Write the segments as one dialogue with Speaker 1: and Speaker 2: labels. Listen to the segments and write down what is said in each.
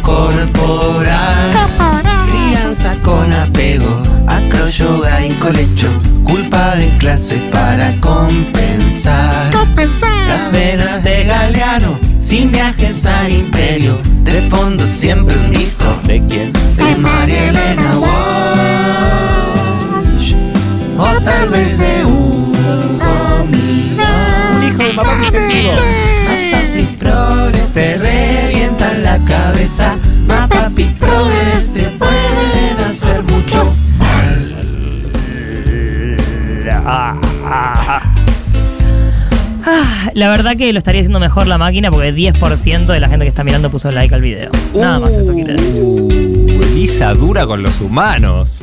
Speaker 1: corporal. Crianza con apego, acroyoga y colecho, culpa de clase para compensar. Las venas de Galeano, sin viajes al imperio, de fondo siempre un disco.
Speaker 2: ¿De quién?
Speaker 1: De María Elena Walsh O tal vez de un comido
Speaker 2: Un hijo de papá que
Speaker 3: Ah, la verdad que lo estaría haciendo mejor la máquina porque 10% de la gente que está mirando puso like al video. Nada más eso quiere decir.
Speaker 2: Uh, Elisa dura con los humanos.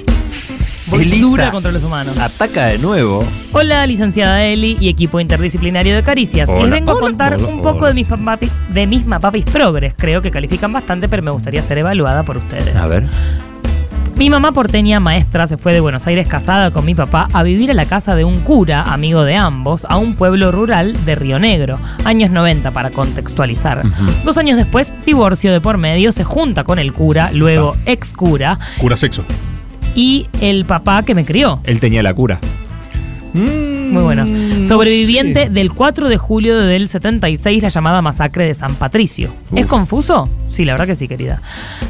Speaker 2: Elisa
Speaker 3: dura contra los humanos.
Speaker 2: Ataca de nuevo.
Speaker 3: Hola, licenciada Eli y equipo interdisciplinario de Caricias. Les
Speaker 2: Hola,
Speaker 3: vengo a contar
Speaker 2: hola,
Speaker 3: un poco de mis, papis, de mis mapapis progres. Creo que califican bastante, pero me gustaría ser evaluada por ustedes.
Speaker 2: A ver.
Speaker 3: Mi mamá porteña maestra se fue de Buenos Aires casada con mi papá a vivir a la casa de un cura, amigo de ambos, a un pueblo rural de Río Negro, años 90 para contextualizar. Dos años después, divorcio de por medio, se junta con el cura, luego ex cura,
Speaker 4: Cura sexo.
Speaker 3: y el papá que me crió.
Speaker 2: Él tenía la cura.
Speaker 3: Muy bueno. Sobreviviente del 4 de julio del 76, la llamada masacre de San Patricio. ¿Es confuso? Sí, la verdad que sí, querida.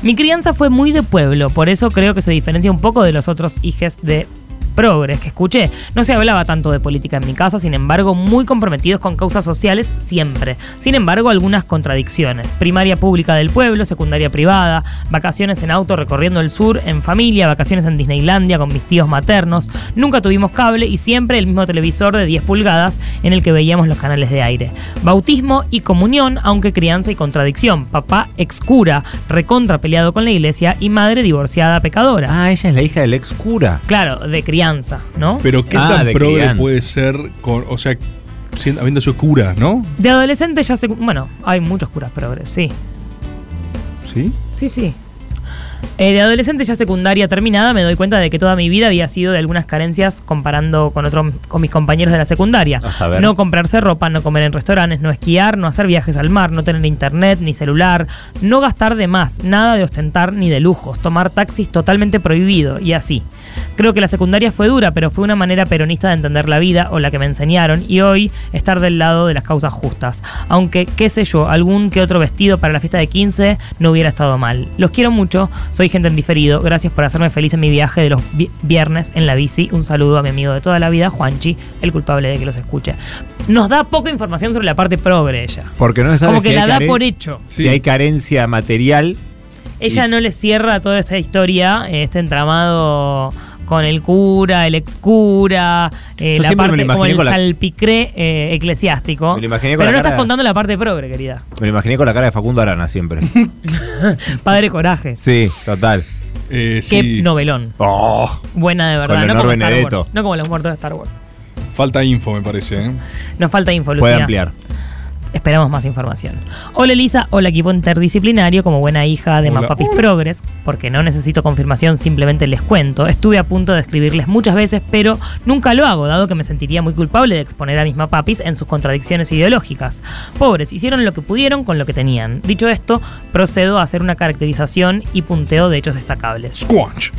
Speaker 3: Mi crianza fue muy de pueblo, por eso creo que se diferencia un poco de los otros hijes de progres que escuché. No se hablaba tanto de política en mi casa, sin embargo, muy comprometidos con causas sociales siempre. Sin embargo, algunas contradicciones. Primaria pública del pueblo, secundaria privada, vacaciones en auto recorriendo el sur en familia, vacaciones en Disneylandia con mis tíos maternos. Nunca tuvimos cable y siempre el mismo televisor de 10 pulgadas en el que veíamos los canales de aire. Bautismo y comunión, aunque crianza y contradicción. Papá ex cura, recontra peleado con la iglesia y madre divorciada pecadora.
Speaker 2: Ah, ella es la hija del ex cura.
Speaker 3: Claro, de crianza, ¿no?
Speaker 4: Pero qué
Speaker 2: Ah,
Speaker 4: tan progre
Speaker 2: crianza.
Speaker 4: puede ser, con, o sea, siendo, habiendo sido cura, ¿no?
Speaker 3: De adolescente ya se... Bueno, hay muchos curas progres, sí.
Speaker 4: ¿Sí?
Speaker 3: Sí, sí. Eh, de adolescente ya secundaria terminada me doy cuenta de que toda mi vida había sido de algunas carencias comparando con otros con mis compañeros de la secundaria. No comprarse ropa, no comer en restaurantes, no esquiar, no hacer viajes al mar, no tener internet ni celular, no gastar de más, nada de ostentar ni de lujos, tomar taxis totalmente prohibido y así. Creo que la secundaria fue dura, pero fue una manera peronista de entender la vida o la que me enseñaron y hoy estar del lado de las causas justas. Aunque, qué sé yo, algún que otro vestido para la fiesta de 15 no hubiera estado mal. Los quiero mucho, soy gente en diferido. Gracias por hacerme feliz en mi viaje de los vi- viernes en la bici. Un saludo a mi amigo de toda la vida, Juanchi, el culpable de que los escuche. Nos da poca información sobre la parte progre ella.
Speaker 2: Porque no sabe
Speaker 3: Como
Speaker 2: si
Speaker 3: que la da por hecho.
Speaker 2: Si hay carencia material.
Speaker 3: Ella
Speaker 2: Y-
Speaker 3: no le cierra toda esta historia, este entramado con el cura, el ex cura, eh, la parte como el salpicré eh, eclesiástico.
Speaker 2: Me lo imaginé con
Speaker 3: Pero
Speaker 2: la
Speaker 3: no estás contando la parte progre, querida.
Speaker 2: Me lo imaginé con la cara de Facundo Arana siempre.
Speaker 3: Padre Coraje.
Speaker 2: Sí, total.
Speaker 4: Eh,
Speaker 3: Qué
Speaker 4: sí.
Speaker 3: novelón.
Speaker 2: Oh,
Speaker 3: Buena de verdad. No como, Star. Wars, no como los muertos de Star Wars.
Speaker 4: Falta info, me parece. ¿eh?
Speaker 3: Nos falta info,
Speaker 2: puede
Speaker 3: Lucía.
Speaker 2: ampliar.
Speaker 3: Esperamos más información. Hola Elisa, hola equipo interdisciplinario, como buena hija de
Speaker 4: Hola.
Speaker 3: Mapapis Progres, porque no necesito confirmación, simplemente les cuento. Estuve a punto de escribirles muchas veces, pero nunca lo hago, dado que me sentiría muy culpable de exponer a mis Mapapis en sus contradicciones ideológicas. Pobres, hicieron lo que pudieron con lo que tenían. Dicho esto, procedo a hacer una caracterización y punteo de hechos destacables.
Speaker 4: Squanch.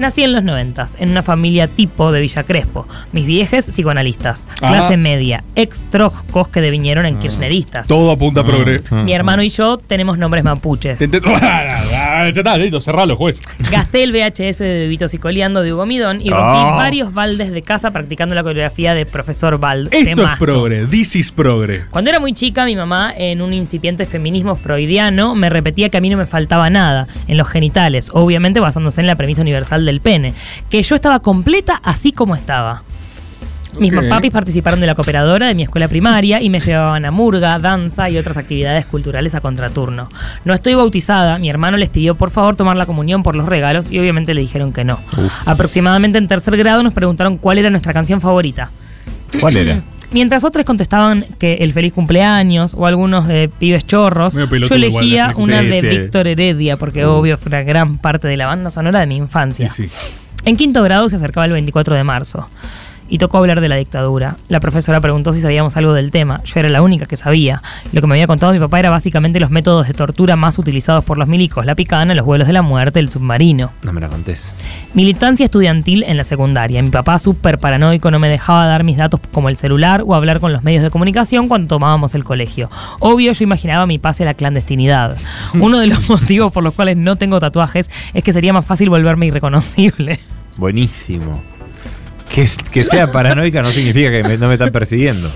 Speaker 3: Nací en los noventas, en una familia tipo de Villa Crespo. Mis viejes psicoanalistas,
Speaker 4: Ah.
Speaker 3: clase media, ex trojcos que devinieron en kirchneristas.
Speaker 4: Todo apunta a progre.
Speaker 3: Mi hermano y yo tenemos nombres mapuches.
Speaker 4: Ya está, listo, cerralo, juez.
Speaker 3: Gasté el VHS de Bebitos y Coleando de Hugo Midón y rompí
Speaker 4: Oh.
Speaker 3: varios baldes de casa practicando la coreografía de Profesor Bald.
Speaker 4: Esto
Speaker 3: Temazo.
Speaker 4: es progre. This is progre.
Speaker 3: Cuando era muy chica, mi mamá, en un incipiente feminismo freudiano, me repetía que a mí no me faltaba nada en los genitales, obviamente basándose en la premisa universal del pene, que yo estaba completa así como estaba. Mis papis participaron de la cooperadora de mi escuela primaria y me llevaban a murga, danza y otras actividades culturales a contraturno. No estoy bautizada, mi hermano les pidió por favor tomar la comunión por los regalos y obviamente le dijeron que no. Aproximadamente en tercer grado nos preguntaron cuál era nuestra canción favorita.
Speaker 2: ¿Cuál era?
Speaker 3: Mientras otros contestaban que el feliz cumpleaños o algunos de pibes chorros, yo
Speaker 4: igual,
Speaker 3: elegía una de
Speaker 2: Sí.
Speaker 3: Víctor Heredia, porque obvio fue una gran parte de la banda sonora de mi infancia.
Speaker 4: Sí.
Speaker 3: En quinto grado se acercaba el 24 de marzo. Y tocó hablar de la dictadura. La profesora preguntó si sabíamos algo del tema. Yo era la única que sabía. Lo que me había contado mi papá era básicamente los métodos de tortura más utilizados por los milicos, la picana, los vuelos de la muerte, el submarino.
Speaker 2: No me la contés.
Speaker 3: Militancia estudiantil en la secundaria. Mi papá, súper paranoico, no me dejaba dar mis datos como el celular o hablar con los medios de comunicación cuando tomábamos el colegio. Obvio, yo imaginaba mi pase a la clandestinidad. Uno de los motivos por los cuales no tengo tatuajes es que sería más fácil volverme irreconocible.
Speaker 2: Buenísimo. Que, que sea paranoica no significa que me- no me están persiguiendo.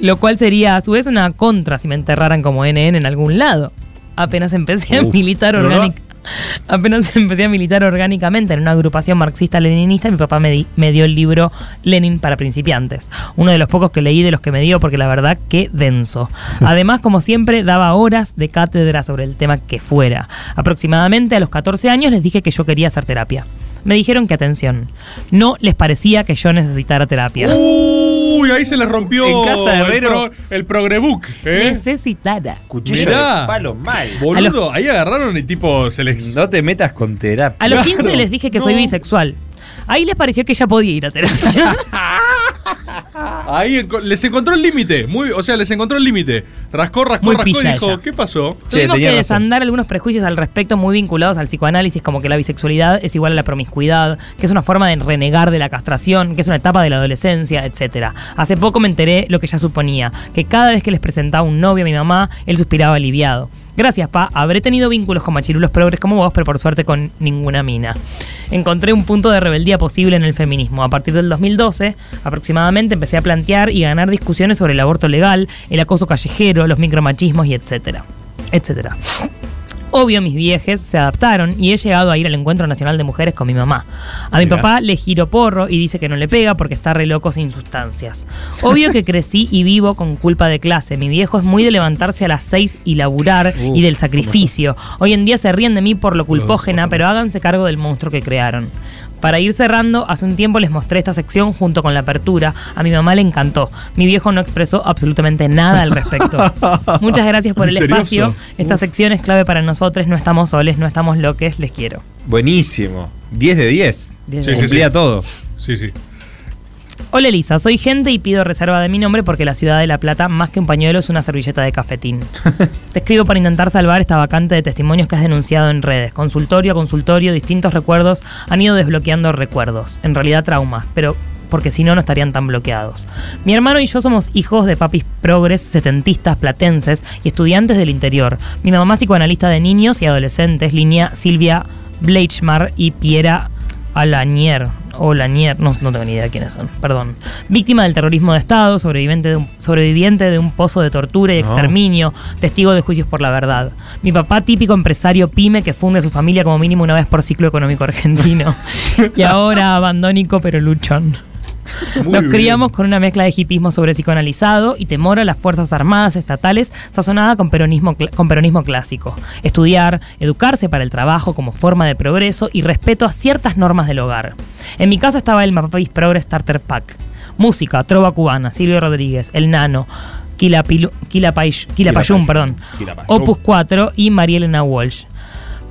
Speaker 3: Lo cual sería a su vez una contra si me enterraran como NN en algún lado. Apenas empecé a
Speaker 2: Uf,
Speaker 3: militar
Speaker 4: ¿verdad?
Speaker 3: orgánica. Apenas empecé a militar orgánicamente en una agrupación marxista-leninista, mi papá me, di- me dio el libro Lenin para principiantes. Uno de los pocos que leí de los que me dio, porque la verdad, qué denso. Además, como siempre, daba horas de cátedra sobre el tema que fuera. Aproximadamente a los 14 años les dije que yo quería hacer terapia. Me dijeron que atención, no les parecía que yo necesitara terapia.
Speaker 4: Uy, ahí se les rompió
Speaker 2: En casa de
Speaker 4: el,
Speaker 2: Herrero.
Speaker 4: pro- el progrebook. ¿eh?
Speaker 3: Necesitada.
Speaker 2: Cuchillo
Speaker 4: Mirá.
Speaker 2: de palo mal.
Speaker 4: Boludo, ahí agarraron y tipo se les.
Speaker 2: No te metas con terapia.
Speaker 3: A los
Speaker 4: Claro.
Speaker 3: 15 les dije que soy
Speaker 4: No.
Speaker 3: bisexual. Ahí les pareció que ella podía ir a terapia.
Speaker 4: Ahí enco- les encontró el límite. Muy, o sea, les encontró el límite. Rascó, rascó,
Speaker 3: Muy
Speaker 4: rascó y
Speaker 3: pilla
Speaker 4: dijo,
Speaker 3: ella.
Speaker 4: ¿qué pasó?
Speaker 2: Che,
Speaker 3: Tuvimos que
Speaker 2: razón.
Speaker 3: desandar algunos prejuicios al respecto muy vinculados al psicoanálisis, como que la bisexualidad es igual a la promiscuidad, que es una forma de renegar de la castración, que es una etapa de la adolescencia, etc. Hace poco me enteré lo que ya suponía, que cada vez que les presentaba un novio a mi mamá, él suspiraba aliviado. Gracias, pa. Habré tenido vínculos con machirulos progres como vos, pero por suerte con ninguna mina. Encontré un punto de rebeldía posible en el feminismo. A partir del 2012, aproximadamente, empecé a plantear y ganar discusiones sobre el aborto legal, el acoso callejero, los micromachismos y etcétera. Etcétera. Obvio, mis viejes se adaptaron y he llegado a ir al Encuentro Nacional de Mujeres con mi mamá. A mi
Speaker 2: Mirá.
Speaker 3: papá le giro porro y dice que no le pega porque está re loco sin sustancias. Obvio que crecí y vivo con culpa de clase. Mi viejo es muy de levantarse a las 6 y laburar y del sacrificio. Hoy en día se ríen de mí por lo culpógena, pero háganse cargo del monstruo que crearon. Para ir cerrando, hace un tiempo les mostré esta sección junto con la apertura. A mi mamá le encantó. Mi viejo no expresó absolutamente nada al respecto. Muchas gracias por el
Speaker 4: Misterioso.
Speaker 3: espacio. Esta sección es clave para nosotros. No estamos soles, no estamos loques. Les quiero.
Speaker 2: Buenísimo. 10 de 10.
Speaker 3: Bien,
Speaker 4: Sí,
Speaker 3: bien.
Speaker 4: sí,
Speaker 2: Cumplía todo.
Speaker 4: Sí, sí.
Speaker 3: Hola Elisa, soy gente y pido reserva de mi nombre porque la ciudad de La Plata, más que un pañuelo, es una servilleta de cafetín. Te escribo para intentar salvar esta vacante de testimonios que has denunciado en redes. Consultorio a consultorio, distintos recuerdos han ido desbloqueando recuerdos. En realidad traumas, pero porque si no, no estarían tan bloqueados. Mi hermano y yo somos hijos de papis progres, setentistas, platenses y estudiantes del interior. Mi mamá psicoanalista de niños y adolescentes, línea Silvia Bleichmar y Piera Alanier. O Lanier, no, no tengo ni idea de quiénes son, perdón. Víctima del terrorismo de Estado, sobreviviente de un, sobreviviente de un pozo de tortura y
Speaker 2: No.
Speaker 3: exterminio, testigo de juicios por la verdad. Mi papá, típico empresario pyme que funde a su familia como mínimo una vez por ciclo económico argentino. y ahora abandónico pero luchón.
Speaker 4: Muy
Speaker 3: Nos
Speaker 4: bien.
Speaker 3: criamos con una mezcla de hipismo sobre psicoanalizado y temor a las fuerzas armadas estatales sazonada con peronismo, con peronismo clásico. Estudiar, educarse para el trabajo como forma de progreso y respeto a ciertas normas del hogar. En mi casa estaba el Mapapis Progress Starter Pack. Música, trova cubana, Silvio Rodríguez, El Nano, Quilapayún, perdón. Opus 4 y María Elena Walsh.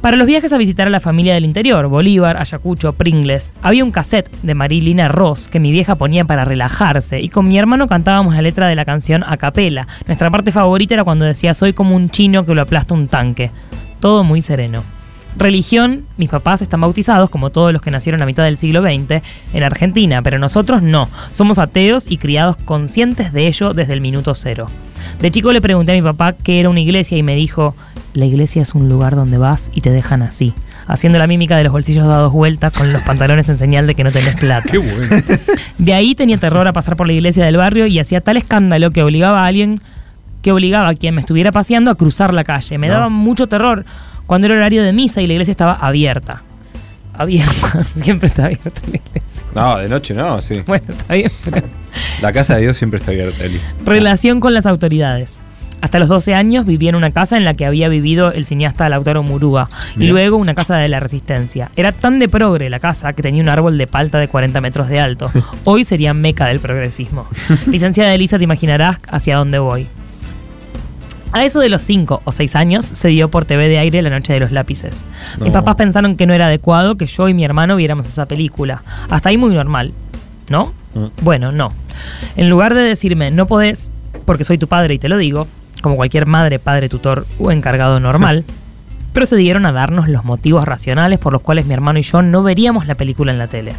Speaker 3: Para los viajes a visitar a la familia del interior, Bolívar, Ayacucho, Pringles, había un cassette de Marilina Ross que mi vieja ponía para relajarse y con mi hermano cantábamos la letra de la canción a capela. Nuestra parte favorita era cuando decía soy como un chino que lo aplasta un tanque. Todo muy sereno. Religión, mis papás están bautizados, como todos los que nacieron a mitad del siglo XX, en Argentina, pero nosotros no. Somos ateos y criados conscientes de ello desde el minuto cero. De chico le pregunté a mi papá qué era una iglesia y me dijo, la iglesia es un lugar donde vas y te dejan así, haciendo la mímica de los bolsillos dados vueltas con los pantalones en señal de que no tenés plata.
Speaker 4: Qué bueno.
Speaker 3: De ahí tenía terror a pasar por la iglesia del barrio y hacía tal escándalo que obligaba a alguien, que obligaba a quien me estuviera paseando a cruzar la calle. Me
Speaker 2: No.
Speaker 3: daba mucho terror cuando era horario de misa y la iglesia estaba abierta. Abierta, siempre está abierta la iglesia.
Speaker 2: No, de noche no, sí.
Speaker 3: Bueno, está bien, pero...
Speaker 2: La casa de Dios siempre está abierta, Eli.
Speaker 3: Relación con las autoridades. Hasta los 12 años viví en una casa en la que había vivido el cineasta Lautaro Murúa y luego una casa de la Resistencia. Era tan de progre la casa que tenía un árbol de palta de 40 metros de alto. Hoy sería meca del progresismo. Licenciada Elisa, te imaginarás hacia dónde voy. A eso de los 5 o 6 años se dio por TV de aire La Noche de los Lápices. Mis papás pensaron que no era adecuado que yo y mi hermano viéramos esa película. Hasta ahí muy normal, ¿no? Bueno, no. En lugar de decirme, no podés, porque soy tu padre y te lo digo, como cualquier madre, padre, tutor o encargado normal, procedieron a darnos los motivos racionales por los cuales mi hermano y yo no veríamos la película en la tele.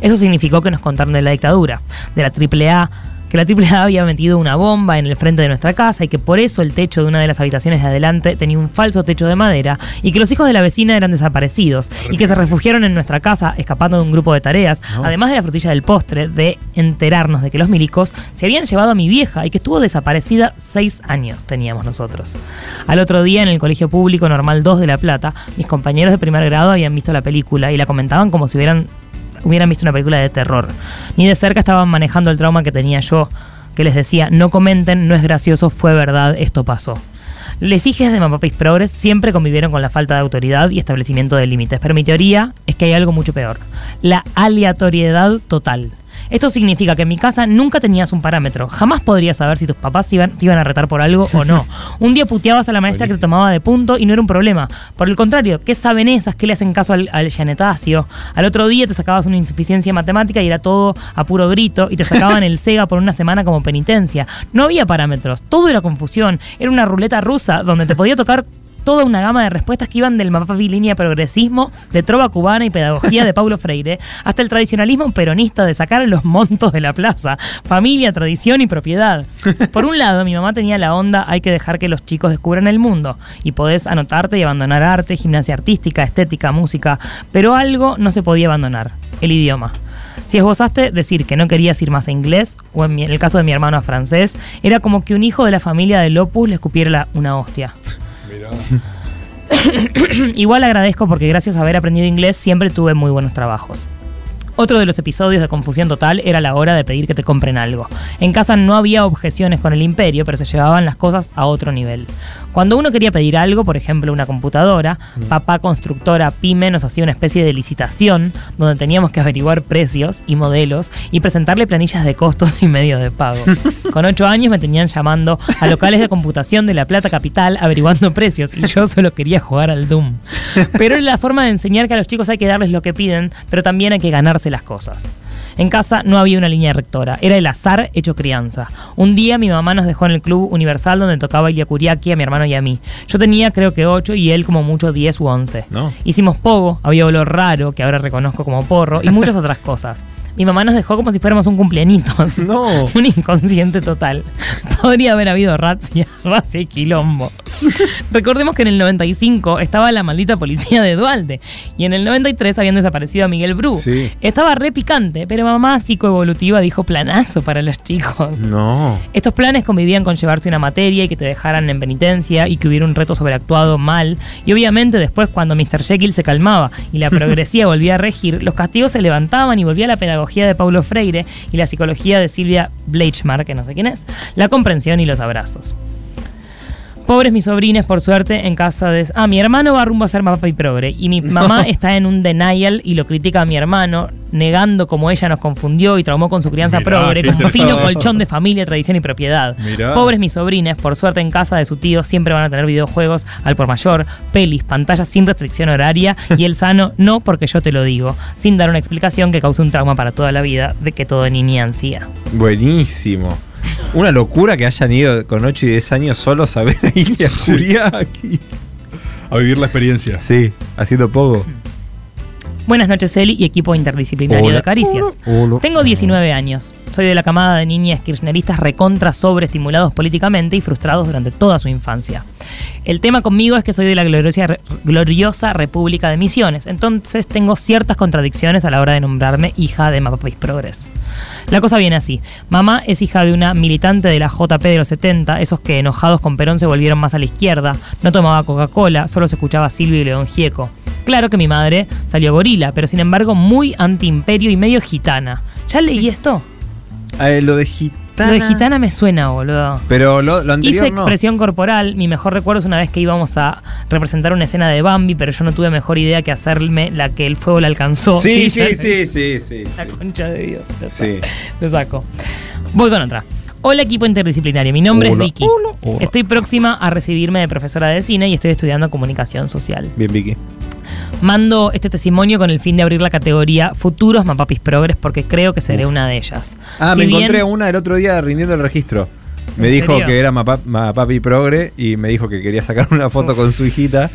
Speaker 3: Eso significó que nos contaron de la dictadura, de la AAA, que la AAA había metido una bomba en el frente de nuestra casa y que por eso el techo de una de las habitaciones de adelante tenía un falso techo de madera y que los hijos de la vecina eran desaparecidos y que se refugiaron en nuestra casa escapando de un grupo de tareas, además de la frutilla del postre, de enterarnos de que los milicos se habían llevado a mi vieja y que estuvo desaparecida seis años teníamos nosotros. Al otro día en el Colegio Público Normal 2 de La Plata, mis compañeros de primer grado habían visto la película y la comentaban como si hubieran hubieran visto una película de terror. Ni de cerca estaban manejando el trauma que tenía yo, que les decía, no comenten, no es gracioso, fue verdad, esto pasó. Les hijes de Mapapis Progress siempre convivieron con la falta de autoridad y establecimiento de límites, pero mi teoría es que hay algo mucho peor, la aleatoriedad total. Esto significa que en mi casa nunca tenías un parámetro. Jamás podrías saber si tus papás iban, te iban a retar por algo o no. Un día puteabas a la maestra que te tomaba de punto y no era un problema. Por el contrario, ¿qué saben esas? ¿Qué le hacen caso al, al? Al otro día te sacabas una insuficiencia matemática y era todo a puro grito y te sacaban el SEGA por una semana como penitencia. No había parámetros, todo era confusión. Era una ruleta rusa donde te podía tocar toda una gama de respuestas que iban del mapa línea progresismo, de trova cubana y pedagogía de Paulo Freire, hasta el tradicionalismo peronista de sacar los montos de la plaza, familia, tradición y propiedad. Por un lado, mi mamá tenía la onda, hay que dejar que los chicos descubran el mundo, y podés anotarte y abandonar arte, gimnasia artística, estética, música, pero algo no se podía abandonar, el idioma. Si esbozaste decir que no querías ir más a inglés, o en, el caso de mi hermano a francés, era como que un hijo de la familia de Lopus le escupiera una hostia. Igual agradezco porque gracias a haber aprendido inglés siempre tuve muy buenos trabajos. Otro de los episodios de confusión total era la hora de pedir que te compren algo. En casa no había objeciones con el imperio, pero se llevaban las cosas a otro nivel. Cuando uno quería pedir algo, por ejemplo una computadora, papá constructora pyme nos hacía una especie de licitación donde teníamos que averiguar precios y modelos y presentarle planillas de costos y medios de pago. Con ocho años me tenían llamando a locales de computación de La Plata Capital averiguando precios y yo solo quería jugar al Doom. Pero es la forma de enseñar que a los chicos hay que darles lo que piden, pero también hay que ganarse las cosas. En casa no había una línea rectora, era el azar hecho crianza. Un día mi mamá nos dejó en el club universal donde tocaba Ilya Kuriaki a mi hermano y a mí. Yo tenía creo que 8 y él como mucho 10 u 11.
Speaker 2: No.
Speaker 3: Hicimos pogo, había olor raro, que ahora reconozco como porro, y muchas otras cosas. Mi mamá nos dejó como si fuéramos un cumpleañitos.
Speaker 2: No.
Speaker 3: Un inconsciente total. Podría haber habido razzia, razzia y quilombo. Recordemos que en el 95 estaba la maldita policía de Dualde y en el 93 habían desaparecido a Miguel Bru.
Speaker 2: Sí.
Speaker 3: Estaba re picante, pero mamá psicoevolutiva dijo planazo para los chicos.
Speaker 2: No.
Speaker 3: Estos planes convivían con llevarse una materia y que te dejaran en penitencia y que hubiera un reto sobreactuado mal. Y obviamente después cuando Mr. Jekyll se calmaba y la progresía volvía a regir, los castigos se levantaban y volvía la pedagogía de Paulo Freire y la psicología de Silvia Bleichmar, que no sé quién es, la comprensión y los abrazos. Pobres mis sobrines, por suerte, en casa de... Ah, mi hermano va rumbo a ser papá y progre. Y mi mamá está en un denial y lo critica a mi hermano, negando como ella nos confundió y traumó con su crianza
Speaker 4: Mirá,
Speaker 3: progre,
Speaker 4: qué
Speaker 3: con fino colchón de familia, tradición y propiedad.
Speaker 4: Mirá.
Speaker 3: Pobres mis sobrines, por suerte en casa de su tío siempre van a tener videojuegos al por mayor, pelis, pantallas sin restricción horaria y el sano no porque yo te lo digo, sin dar una explicación que cause un trauma para toda la vida de que todo niña ansía.
Speaker 2: Buenísimo. Una locura que hayan ido con 8 y 10 años solos a ver a Ilya Kuriaki.
Speaker 4: A vivir la experiencia.
Speaker 2: Sí, haciendo poco.
Speaker 3: Buenas noches, Eli y equipo interdisciplinario
Speaker 2: Hola.
Speaker 3: de Caricias.
Speaker 2: Hola.
Speaker 3: Tengo 19 años. Soy de la camada de niñas kirchneristas recontra sobreestimulados políticamente y frustrados durante toda su infancia. El tema conmigo es que soy de la gloriosa, República de Misiones, entonces tengo ciertas contradicciones a la hora de nombrarme hija de Mapapis Progress. La cosa viene así. Mamá es hija de una militante de la JP de los 70, esos que enojados con Perón se volvieron más a la izquierda, no tomaba Coca-Cola, solo se escuchaba Silvio y León Gieco. Claro que mi madre salió gorila, pero sin embargo muy antiimperio y medio gitana. ¿Ya leí esto?
Speaker 2: Eh, lo de gitana.
Speaker 3: Lo de gitana me suena, boludo.
Speaker 2: Pero lo, lo anterior
Speaker 3: Hice
Speaker 2: no.
Speaker 3: expresión corporal. Mi mejor recuerdo es una vez que íbamos a representar una escena de Bambi, pero yo no tuve mejor idea que hacerme la que el fuego le alcanzó.
Speaker 2: Sí, sí, sí, sí, sí.
Speaker 3: La concha de Dios. Lo,
Speaker 2: Sí.
Speaker 3: lo saco. Voy con otra. Hola equipo interdisciplinario, mi nombre
Speaker 2: Hola,
Speaker 3: es Vicky.
Speaker 2: hola, hola.
Speaker 3: Estoy próxima a recibirme de profesora de cine y estoy estudiando comunicación social.
Speaker 2: Bien, Vicky.
Speaker 3: Mando este testimonio con el fin de abrir la categoría Futuros Mapapis Progres porque creo que seré una de ellas.
Speaker 2: Ah,
Speaker 3: Si
Speaker 2: me
Speaker 3: bien-
Speaker 2: encontré una el otro día rindiendo el registro. Me
Speaker 3: ¿En
Speaker 2: dijo
Speaker 3: serio?
Speaker 2: que era Mapa- Mapapi Progre y me dijo que quería sacar una foto con su hijita.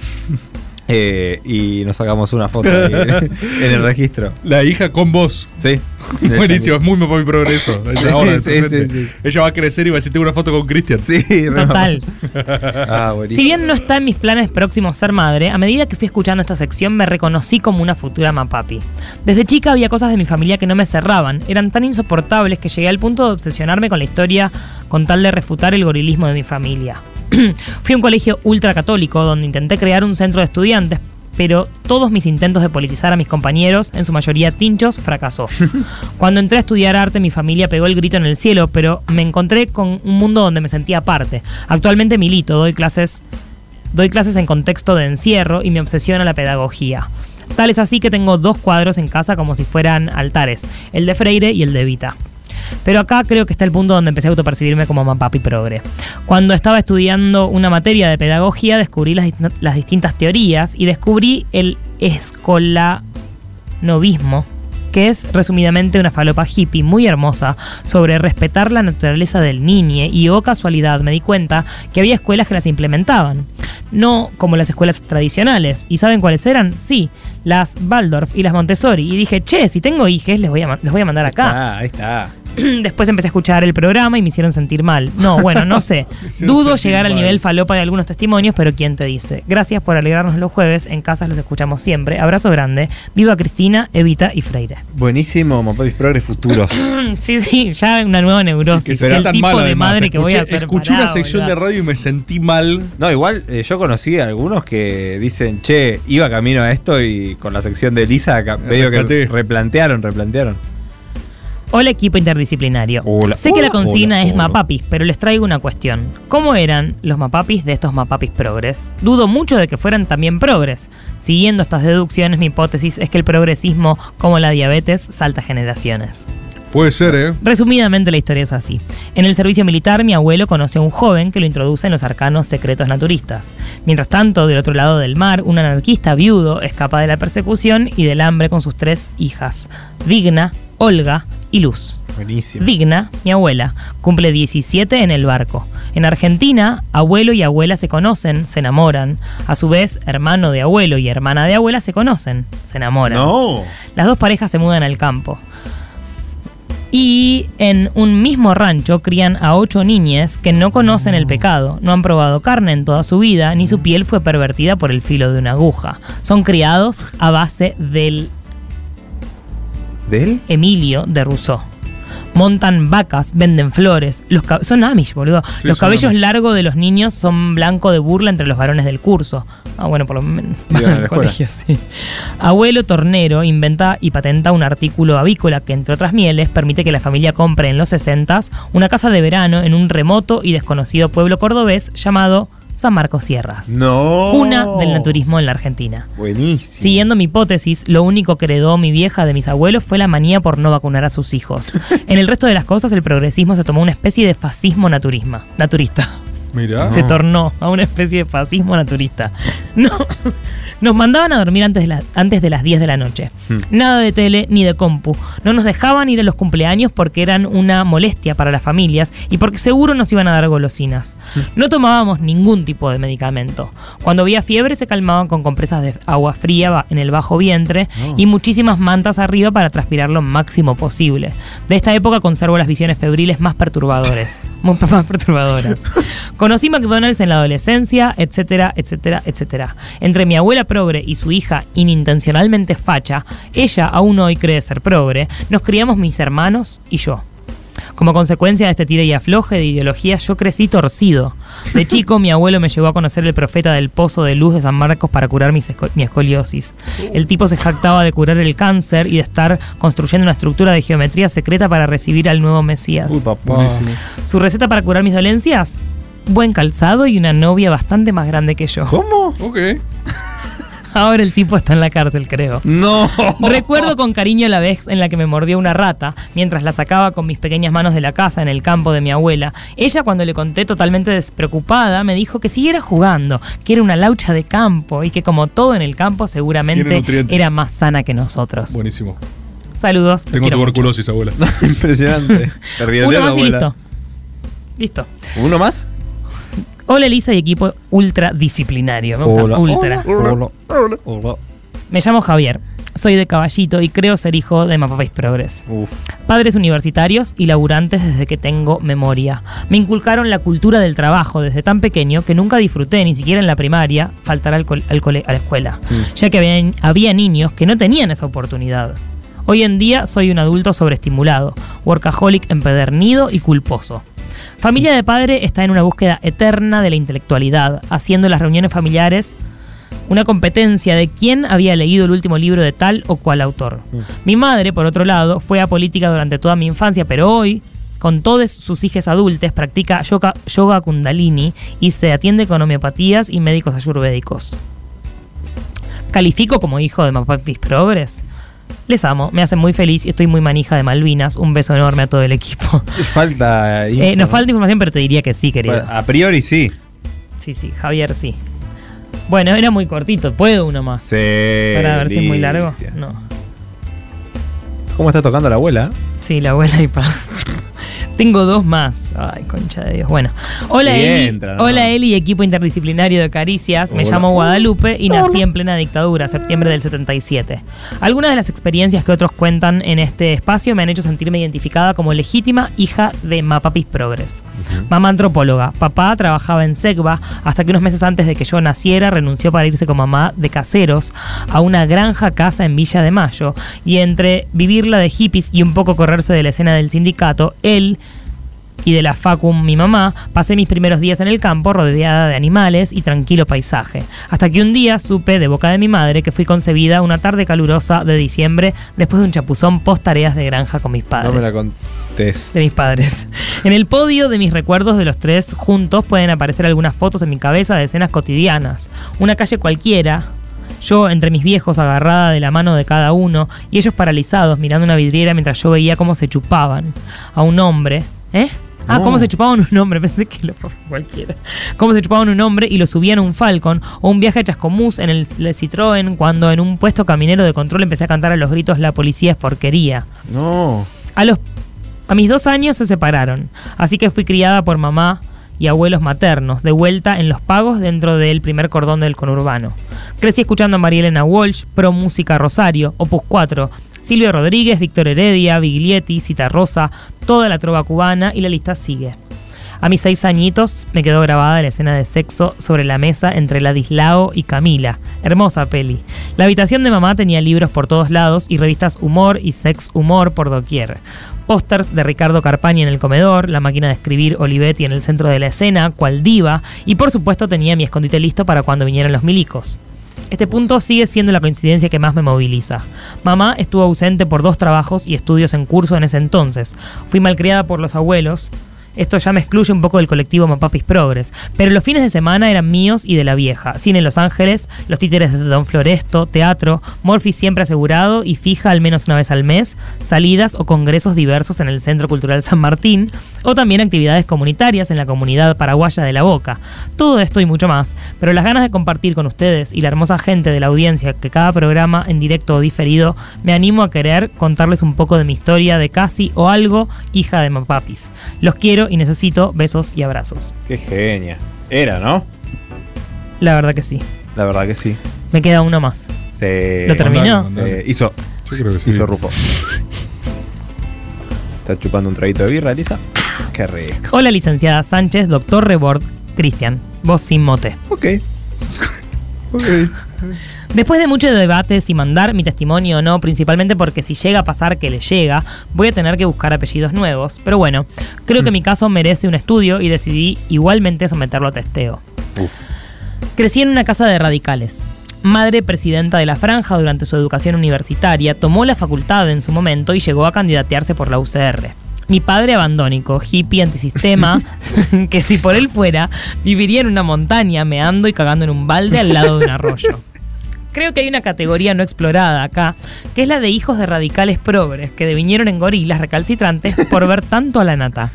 Speaker 2: Eh, y nos sacamos una foto ahí en el registro.
Speaker 4: La hija con vos.
Speaker 2: Sí.
Speaker 4: Buenísimo, es muy mi progreso. Es ahora,
Speaker 2: Sí,
Speaker 4: el
Speaker 2: sí,
Speaker 4: presente.
Speaker 2: sí, sí.
Speaker 4: Ella va a crecer y va a decir, tengo una foto con Cristian.
Speaker 2: Sí,
Speaker 3: Total.
Speaker 2: Ah.
Speaker 3: Si bien no está en mis planes próximos ser madre, a medida que fui escuchando esta sección me reconocí como una futura mapapi. Desde chica había cosas de mi familia que no me cerraban, eran tan insoportables que llegué al punto de obsesionarme con la historia con tal de refutar el gorilismo de mi familia. Fui a un colegio ultracatólico donde intenté crear un centro de estudiantes, pero todos mis intentos de politizar a mis compañeros, en su mayoría tinchos, fracasó. Cuando entré a estudiar arte, mi familia pegó el grito en el cielo, pero me encontré con un mundo donde me sentía aparte. Actualmente milito, doy clases, doy clases en contexto de encierro y me obsesiona la pedagogía. Tal es así que tengo dos cuadros en casa como si fueran altares, el de Freire y el de Evita. Pero acá creo que está el punto donde empecé a autopercibirme como mapapi progre. Cuando estaba estudiando una materia de pedagogía, descubrí las, las distintas teorías y descubrí el escolanovismo, que es resumidamente una falopa hippie muy hermosa sobre respetar la naturaleza del niño y o casualidad me di cuenta que había escuelas que las implementaban. No como las escuelas tradicionales. ¿Y saben cuáles eran? Sí, las Waldorf y las Montessori. Y dije, che, si tengo hijes, les voy a, les voy a mandar acá.
Speaker 2: Ah, ahí está.
Speaker 3: Después empecé a escuchar el programa y me hicieron sentir mal. No, bueno, no sé. Dudo llegar al nivel falopa de algunos testimonios, pero ¿quién te dice? Gracias por alegrarnos los jueves. En casa los escuchamos siempre. Abrazo grande. Viva Cristina, Evita y Freire.
Speaker 2: Buenísimo, Mapapis Progres futuros.
Speaker 3: Sí, sí, ya una nueva neurosis.
Speaker 4: Que será
Speaker 3: el
Speaker 4: tan
Speaker 3: tipo
Speaker 4: mal,
Speaker 3: de
Speaker 4: además.
Speaker 3: madre que voy a
Speaker 4: Escuché-
Speaker 3: hacer.
Speaker 4: Escuché una sección de radio y me sentí mal.
Speaker 2: No, igual eh, yo conocí a algunos que dicen, che, iba camino a esto y con la sección de Lisa ca- medio que replantearon, replantearon.
Speaker 3: Hola equipo interdisciplinario.
Speaker 2: Hola.
Speaker 3: sé que la consigna
Speaker 2: hola,
Speaker 3: es
Speaker 2: hola.
Speaker 3: mapapis, pero les traigo una cuestión. ¿Cómo eran los mapapis de estos mapapis progres? Dudo mucho de que fueran también progres. Siguiendo estas deducciones, mi hipótesis es que el progresismo, como la diabetes, salta generaciones.
Speaker 4: Puede ser, ¿eh?
Speaker 3: Resumidamente la historia es así. En el servicio militar mi abuelo conoce a un joven que lo introduce en los arcanos secretos naturistas. Mientras tanto, del otro lado del mar, un anarquista viudo escapa de la persecución y del hambre con sus tres hijas, Digna, Olga y Luz.
Speaker 2: Buenísimo.
Speaker 3: Digna, mi abuela, cumple 17 en el barco. En Argentina, abuelo y abuela se conocen, se enamoran. A su vez, hermano de abuelo y hermana de abuela se conocen, se enamoran.
Speaker 2: No.
Speaker 3: Las dos parejas se mudan al campo. Y en un mismo rancho crían a ocho niñas que no conocen el pecado, no han probado carne en toda su vida, ni su piel fue pervertida por el filo de una aguja. Son criados a base del
Speaker 2: ¿De él?
Speaker 3: Emilio de Rousseau. Montan vacas, venden flores. Los son Amish, boludo.
Speaker 4: Sí,
Speaker 3: los cabellos largos de los niños son blanco de burla entre los varones del curso. Ah, bueno, por lo menos. Sí. Abuelo Tornero inventa y patenta un artículo avícola que, entre otras mieles, permite que la familia compre en los 60 una casa de verano en un remoto y desconocido pueblo cordobés llamado San Marcos Sierras.
Speaker 2: No.
Speaker 3: Cuna del naturismo en la Argentina.
Speaker 2: Buenísimo.
Speaker 3: Siguiendo mi hipótesis, lo único que heredó mi vieja de mis abuelos fue la manía por no vacunar a sus hijos. En el resto de las cosas, el progresismo se tomó una especie de fascismo naturisma, naturista. Se tornó a una especie de fascismo naturista. No, nos mandaban a dormir antes de, la- antes de las 10 de la noche. Nada de tele ni de compu. No nos dejaban ir a los cumpleaños porque eran una molestia para las familias y porque seguro nos iban a dar golosinas. No tomábamos ningún tipo de medicamento. Cuando había fiebre se calmaban con compresas de agua fría en el bajo vientre y muchísimas mantas arriba para transpirar lo máximo posible. De esta época conservo las visiones febriles más perturbadores, muy más perturbadoras. Conocí McDonald's en la adolescencia, etcétera, etcétera, etcétera. Entre mi abuela progre y su hija inintencionalmente facha, ella aún hoy cree ser progre, nos criamos mis hermanos y yo. Como consecuencia de este tire y afloje de ideologías, yo crecí torcido. De chico, mi abuelo me llevó a conocer el profeta del pozo de luz de San Marcos para curar mis esco- mi escoliosis. El tipo se jactaba de curar el cáncer y de estar construyendo una estructura de geometría secreta para recibir al nuevo Mesías.
Speaker 2: Uy, papá.
Speaker 4: Buenísimo.
Speaker 3: ¿Su receta para curar mis dolencias? Buen calzado y una novia bastante más grande que yo.
Speaker 2: ¿Cómo?
Speaker 4: Ok.
Speaker 3: Ahora el tipo está en la cárcel, creo.
Speaker 2: No.
Speaker 3: Recuerdo con cariño la vez en la que me mordió una rata mientras la sacaba con mis pequeñas manos de la casa en el campo de mi abuela. Ella, cuando le conté totalmente despreocupada, me dijo que siguiera jugando, que era una laucha de campo y que, como todo en el campo, seguramente era más sana que nosotros.
Speaker 4: Buenísimo.
Speaker 3: Saludos.
Speaker 4: Tengo tuberculosis, abuela.
Speaker 2: Impresionante.
Speaker 3: Uno más y
Speaker 2: abuela.
Speaker 3: listo. Listo.
Speaker 2: ¿Uno más?
Speaker 3: Hola Elisa y equipo ultra disciplinario. Me gusta, ultra.
Speaker 2: Hola. Hola. Hola.
Speaker 3: Me llamo Javier. Soy de Caballito y creo ser hijo de Mapapais Progress.
Speaker 2: Uf.
Speaker 3: Padres universitarios y laburantes desde que tengo memoria. Me inculcaron la cultura del trabajo desde tan pequeño que nunca disfruté, ni siquiera en la primaria, faltar al col- al cole- a la escuela,
Speaker 2: Mm.
Speaker 3: ya que había, había niños que no tenían esa oportunidad. Hoy en día soy un adulto sobreestimulado, workaholic empedernido y culposo. Familia de padre está en una búsqueda eterna de la intelectualidad, haciendo las reuniones familiares una competencia de quién había leído el último libro de tal o cual autor. Mi madre, por otro lado, fue apolítica durante toda mi infancia, pero hoy, con todos sus hijos adultos, practica yoga, yoga kundalini y se atiende con homeopatías y médicos ayurvédicos. ¿Califico como hijo de Mapapis Progress? Les amo, me hacen muy feliz y estoy muy manija de Malvinas. Un beso enorme a todo el equipo.
Speaker 2: Falta.
Speaker 3: Eh,
Speaker 2: info,
Speaker 3: nos falta información, pero te diría que sí, querido.
Speaker 2: Bueno, a priori sí.
Speaker 3: Sí, sí, Javier sí. Bueno, era muy cortito, ¿puedo uno más?
Speaker 2: Sí.
Speaker 3: Para verte muy largo. No.
Speaker 2: ¿Cómo está tocando la abuela?
Speaker 3: Sí, la abuela y pa. Tengo dos más. Ay, concha de Dios. Bueno. Hola
Speaker 2: Y
Speaker 3: Eli.
Speaker 2: entra, ¿no?
Speaker 3: Hola Eli, equipo interdisciplinario de Caricias. Me
Speaker 2: Hola.
Speaker 3: llamo Guadalupe y nací en plena dictadura, septiembre del 77. Algunas de las experiencias que otros cuentan en este espacio me han hecho sentirme identificada como legítima hija de Mapapis Progress. Mamá antropóloga, papá trabajaba en SECBA hasta que unos meses antes de que yo naciera renunció para irse con mamá de caseros a una granja casa en Villa de Mayo y entre vivirla de hippies y un poco correrse de la escena del sindicato, él y de la Facum, mi mamá, pasé mis primeros días en el campo rodeada de animales y tranquilo paisaje. Hasta que un día supe de boca de mi madre que fui concebida una tarde calurosa de diciembre después de un chapuzón post tareas de granja con mis padres
Speaker 2: No me la contés.
Speaker 3: de mis padres. En el podio de mis recuerdos de los tres juntos pueden aparecer algunas fotos en mi cabeza de escenas cotidianas. Una calle cualquiera, yo entre mis viejos agarrada de la mano de cada uno y ellos paralizados mirando una vidriera mientras yo veía cómo se chupaban a un hombre. ¿Eh? Ah,
Speaker 2: No.
Speaker 3: cómo se chupaban un hombre, pensé que lo cualquiera. Cómo se chupaban un hombre y lo subían a un Falcon o un viaje a Chascomús en el, el Citroën cuando en un puesto caminero de control empecé a cantar a los gritos la policía es porquería.
Speaker 2: No.
Speaker 3: A, los, a mis dos años se separaron, así que fui criada por mamá y abuelos maternos, de vuelta en los pagos dentro del primer cordón del conurbano. Crecí escuchando a María Elena Walsh, Pro Música Rosario, Opus 4, Silvio Rodríguez, Víctor Heredia, Biglietti, Cita Rosa, toda la trova cubana y la lista sigue. A mis seis añitos me quedó grabada la escena de sexo sobre la mesa entre Ladislao y Camila. Hermosa peli. La habitación de mamá tenía libros por todos lados y revistas humor y sex humor por doquier. Pósters de Ricardo Carpañi en el comedor, la máquina de escribir Olivetti en el centro de la escena, cual diva, y por supuesto tenía mi escondite listo para cuando vinieran los milicos. Este punto sigue siendo la coincidencia que más me moviliza. Mamá estuvo ausente por dos trabajos y estudios en curso en ese entonces. Fui malcriada por los abuelos. Esto ya me excluye un poco del colectivo Mapapis Progress, pero los fines de semana eran míos y de la vieja. Cine en Los Ángeles, los títeres de Don Floresto, teatro, Morphy siempre asegurado y fija al menos una vez al mes, salidas o congresos diversos en el Centro Cultural San Martín, o también actividades comunitarias en la comunidad paraguaya de La Boca. Todo esto y mucho más, pero las ganas de compartir con ustedes y la hermosa gente de la audiencia que cada programa en directo o diferido me animo a querer contarles un poco de mi historia de casi o algo hija de Mapapis. Los quiero y necesito besos y abrazos.
Speaker 2: Qué genia. Era, ¿no?
Speaker 3: La verdad que sí.
Speaker 2: La verdad que sí.
Speaker 3: Me queda uno más.
Speaker 2: Se,
Speaker 3: ¿Lo terminó?
Speaker 2: se hizo.
Speaker 4: Yo creo que sí.
Speaker 2: Hizo Rufo. ¿Está chupando un traguito de birra, Elisa? Qué rico.
Speaker 3: Hola licenciada Sánchez, doctor Rebord, Cristian. Vos sin mote.
Speaker 2: Ok. Ok.
Speaker 3: Después de mucho debate si mandar mi testimonio o no, principalmente porque si llega a pasar que le llega, voy a tener que buscar apellidos nuevos. Pero bueno, creo que mi caso merece un estudio y decidí igualmente someterlo a testeo.
Speaker 2: Uf.
Speaker 3: Crecí en una casa de radicales. Madre presidenta de la franja durante su educación universitaria, tomó la facultad en su momento y llegó a candidatearse por la UCR. Mi padre abandónico, hippie antisistema, que si por él fuera, viviría en una montaña, meando y cagando en un balde al lado de un arroyo. Creo que hay una categoría no explorada acá, que es la de hijos de radicales progres, que devinieron en gorilas recalcitrantes por ver tanto a la nata.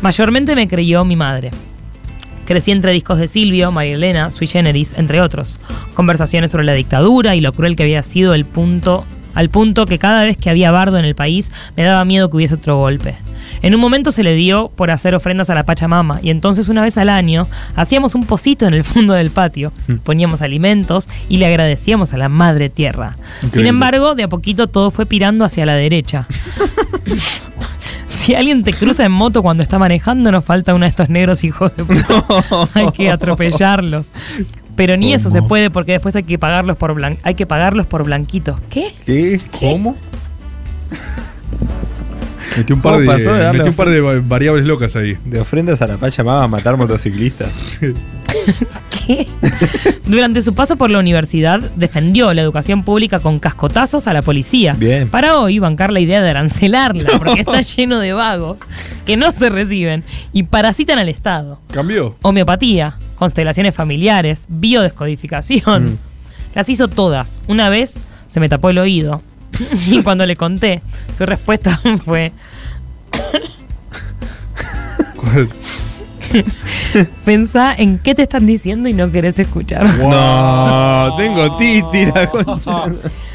Speaker 3: Mayormente me creyó mi madre. Crecí entre discos de Silvio, María Elena, Sui Generis, entre otros. Conversaciones sobre la dictadura y lo cruel que había sido el punto, al punto que cada vez que había bardo en el país me daba miedo que hubiese otro golpe. En un momento se le dio por hacer ofrendas a la Pachamama y entonces una vez al año hacíamos un pocito en el fondo del patio, poníamos alimentos y le agradecíamos a la madre tierra. Sin embargo, de a poquito todo fue pirando hacia la derecha. Si alguien te cruza en moto cuando está manejando, nos falta uno de estos negros hijos de puta. Hay que atropellarlos. Pero ni eso se puede porque después hay que pagarlos por blan- hay que pagarlos por blanquitos. ¿Qué?
Speaker 2: ¿Qué?
Speaker 4: ¿Cómo? Metí un par,
Speaker 2: ¿Cómo
Speaker 4: de,
Speaker 2: pasó de darle
Speaker 4: metí un par de va- variables locas ahí.
Speaker 2: De ofrendas a la Pachamama a matar motociclistas.
Speaker 3: ¿Qué? Durante su paso por la universidad, defendió la educación pública con cascotazos a la policía.
Speaker 2: Bien.
Speaker 3: Para hoy bancar la idea de arancelarla, porque está lleno de vagos que no se reciben y parasitan al Estado.
Speaker 4: ¿Cambió?
Speaker 3: Homeopatía, constelaciones familiares, biodescodificación.
Speaker 2: Mm.
Speaker 3: Las hizo todas. Una vez se me tapó el oído. y cuando le conté, su respuesta fue:
Speaker 4: ¿Cuál?
Speaker 3: Pensá en qué te están diciendo y no querés escuchar.
Speaker 2: No, tengo titi, la concha.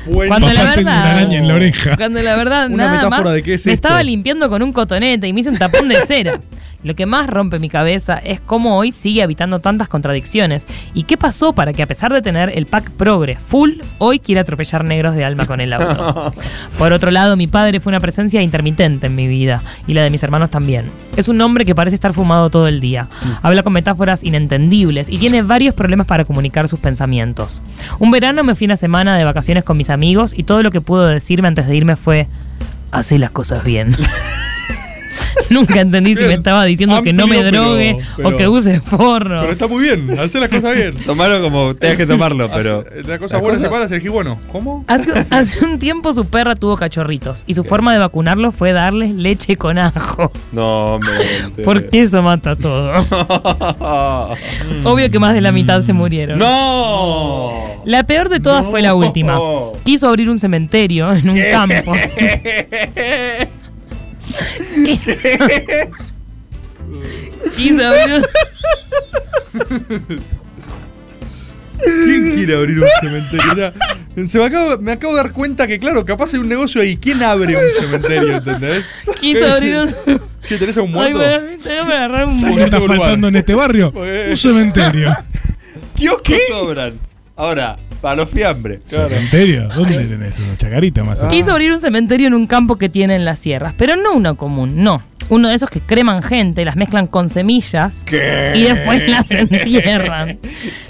Speaker 4: Bueno,
Speaker 3: Cuando la verdad.
Speaker 5: una araña en la oreja.
Speaker 3: Cuando la verdad,
Speaker 4: Una
Speaker 3: nada
Speaker 4: metáfora
Speaker 3: más.
Speaker 4: de qué es
Speaker 3: me
Speaker 4: esto.
Speaker 3: estaba limpiando con un cotonete y me hice un tapón de cera. Lo que más rompe mi cabeza es cómo hoy sigue habitando tantas contradicciones y qué pasó para que a pesar de tener el pack progre full, hoy quiera atropellar negros de alma con el auto. Por otro lado, mi padre fue una presencia intermitente en mi vida y la de mis hermanos también. Es un hombre que parece estar fumado todo el día. Habla con metáforas inentendibles y tiene varios problemas para comunicar sus pensamientos. Un verano me fui una semana de vacaciones con mis amigos y todo lo que pudo decirme antes de irme fue, hace las cosas bien. Nunca entendí si me estaba diciendo que no me
Speaker 4: pero-
Speaker 3: drogue
Speaker 4: pero-
Speaker 3: o que use forro.
Speaker 4: Pero está muy bien, hace las cosas bien.
Speaker 2: Tomalo como tengas que tomarlo, pero.
Speaker 4: Hace- La cosa buena se para, elegí bueno. ¿Cómo?
Speaker 3: Hace, hace un tiempo su perra tuvo cachorritos y su forma de vacunarlos fue darles leche con ajo.
Speaker 2: No, me.
Speaker 3: Porque eso mata todo. Obvio que más de la mitad se murieron.
Speaker 2: ¡No!
Speaker 3: La peor de todas fue la última. Quiso abrir un cementerio en un campo. ¿Qué? Quiso abrir un-
Speaker 4: ¿Quién quiere abrir un cementerio? Ya, se me acabo, me acabo de dar cuenta que, claro, capaz hay un negocio ahí. ¿Quién abre un cementerio? ¿Entendés?
Speaker 3: Quiso abrir un.
Speaker 4: Che, ¿tenés a un
Speaker 3: Ay,
Speaker 4: muerto?
Speaker 3: agarrar un.
Speaker 5: ¿Qué está faltando en este barrio?
Speaker 4: Pues-
Speaker 5: Un cementerio.
Speaker 2: ¿Kioscos sobran? Ahora, para los fiambres.
Speaker 5: ¿Cementerio? ¿Dónde tenés una chacarita más allá?
Speaker 3: Quiso abrir un cementerio en un campo que tiene en las sierras, pero no uno común, no. Uno de esos que creman gente, las mezclan con semillas y después las entierran.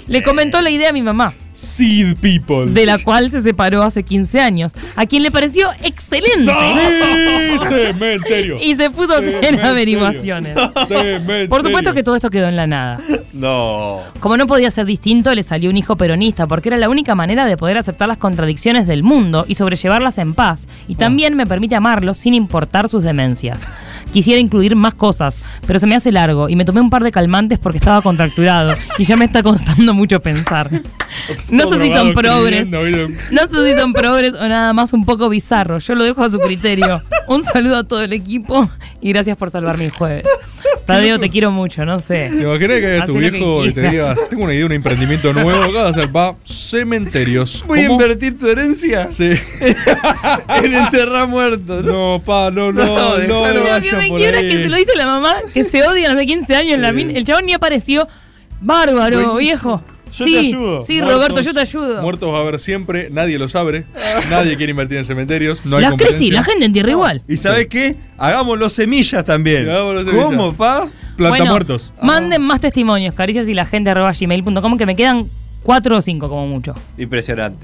Speaker 3: Le comentó la idea a mi mamá,
Speaker 4: Seed People.
Speaker 3: de la cual se separó hace 15 años, a quien le pareció excelente.
Speaker 4: Sí, cementerio.
Speaker 3: Y se puso a hacer
Speaker 4: Cementerio.
Speaker 3: averiguaciones.
Speaker 4: Cementerio.
Speaker 3: Por supuesto que todo esto quedó en la nada.
Speaker 2: No.
Speaker 3: Como no podía ser distinto, le salió un hijo peronista, porque era la única manera de poder aceptar las contradicciones del mundo y sobrellevarlas en paz. Y también me permite amarlos sin importar sus demencias. Quisiera incluir más cosas, pero se me hace largo y me tomé un par de calmantes porque estaba contracturado y ya me está costando mucho pensar. No sé si son progres. No sé si son progres o nada más un poco bizarro. Yo lo dejo a su criterio. Un saludo a todo el equipo y gracias por salvar mi jueves. Tadeo, te quiero mucho, no sé.
Speaker 4: ¿Te imaginas que haya tu viejo y te digas, tengo una idea, un emprendimiento nuevo acá, va a ser, va, cementerios.
Speaker 2: ¿Voy a invertir tu herencia?
Speaker 4: Sí.
Speaker 2: en enterrar muertos.
Speaker 4: No, pa, no, no,
Speaker 2: No,
Speaker 4: no,
Speaker 2: déjalo.
Speaker 4: no
Speaker 3: Lo que me quiebra es que se lo dice la mamá, que se odian hace 15 años. la min- el chabón ni apareció. Bárbaro,
Speaker 2: Buenísimo.
Speaker 3: viejo.
Speaker 2: Yo te
Speaker 3: sí,
Speaker 2: ayudo.
Speaker 3: sí,
Speaker 4: Muertos-
Speaker 3: Roberto, yo te ayudo.
Speaker 4: Muertos va a haber siempre, nadie los abre, nadie quiere invertir en cementerios, no hay
Speaker 3: Las crecí, la gente entierra igual.
Speaker 2: ¿Y sabes qué? Hagámoslo semillas también.
Speaker 4: Hagámoslo semillas.
Speaker 2: ¿Cómo, pa?
Speaker 4: Planta
Speaker 3: Bueno,
Speaker 4: muertos.
Speaker 3: Manden más testimonios, caricias y la gente arroba gmail.com que me quedan 4 o 5 como mucho.
Speaker 2: Impresionante.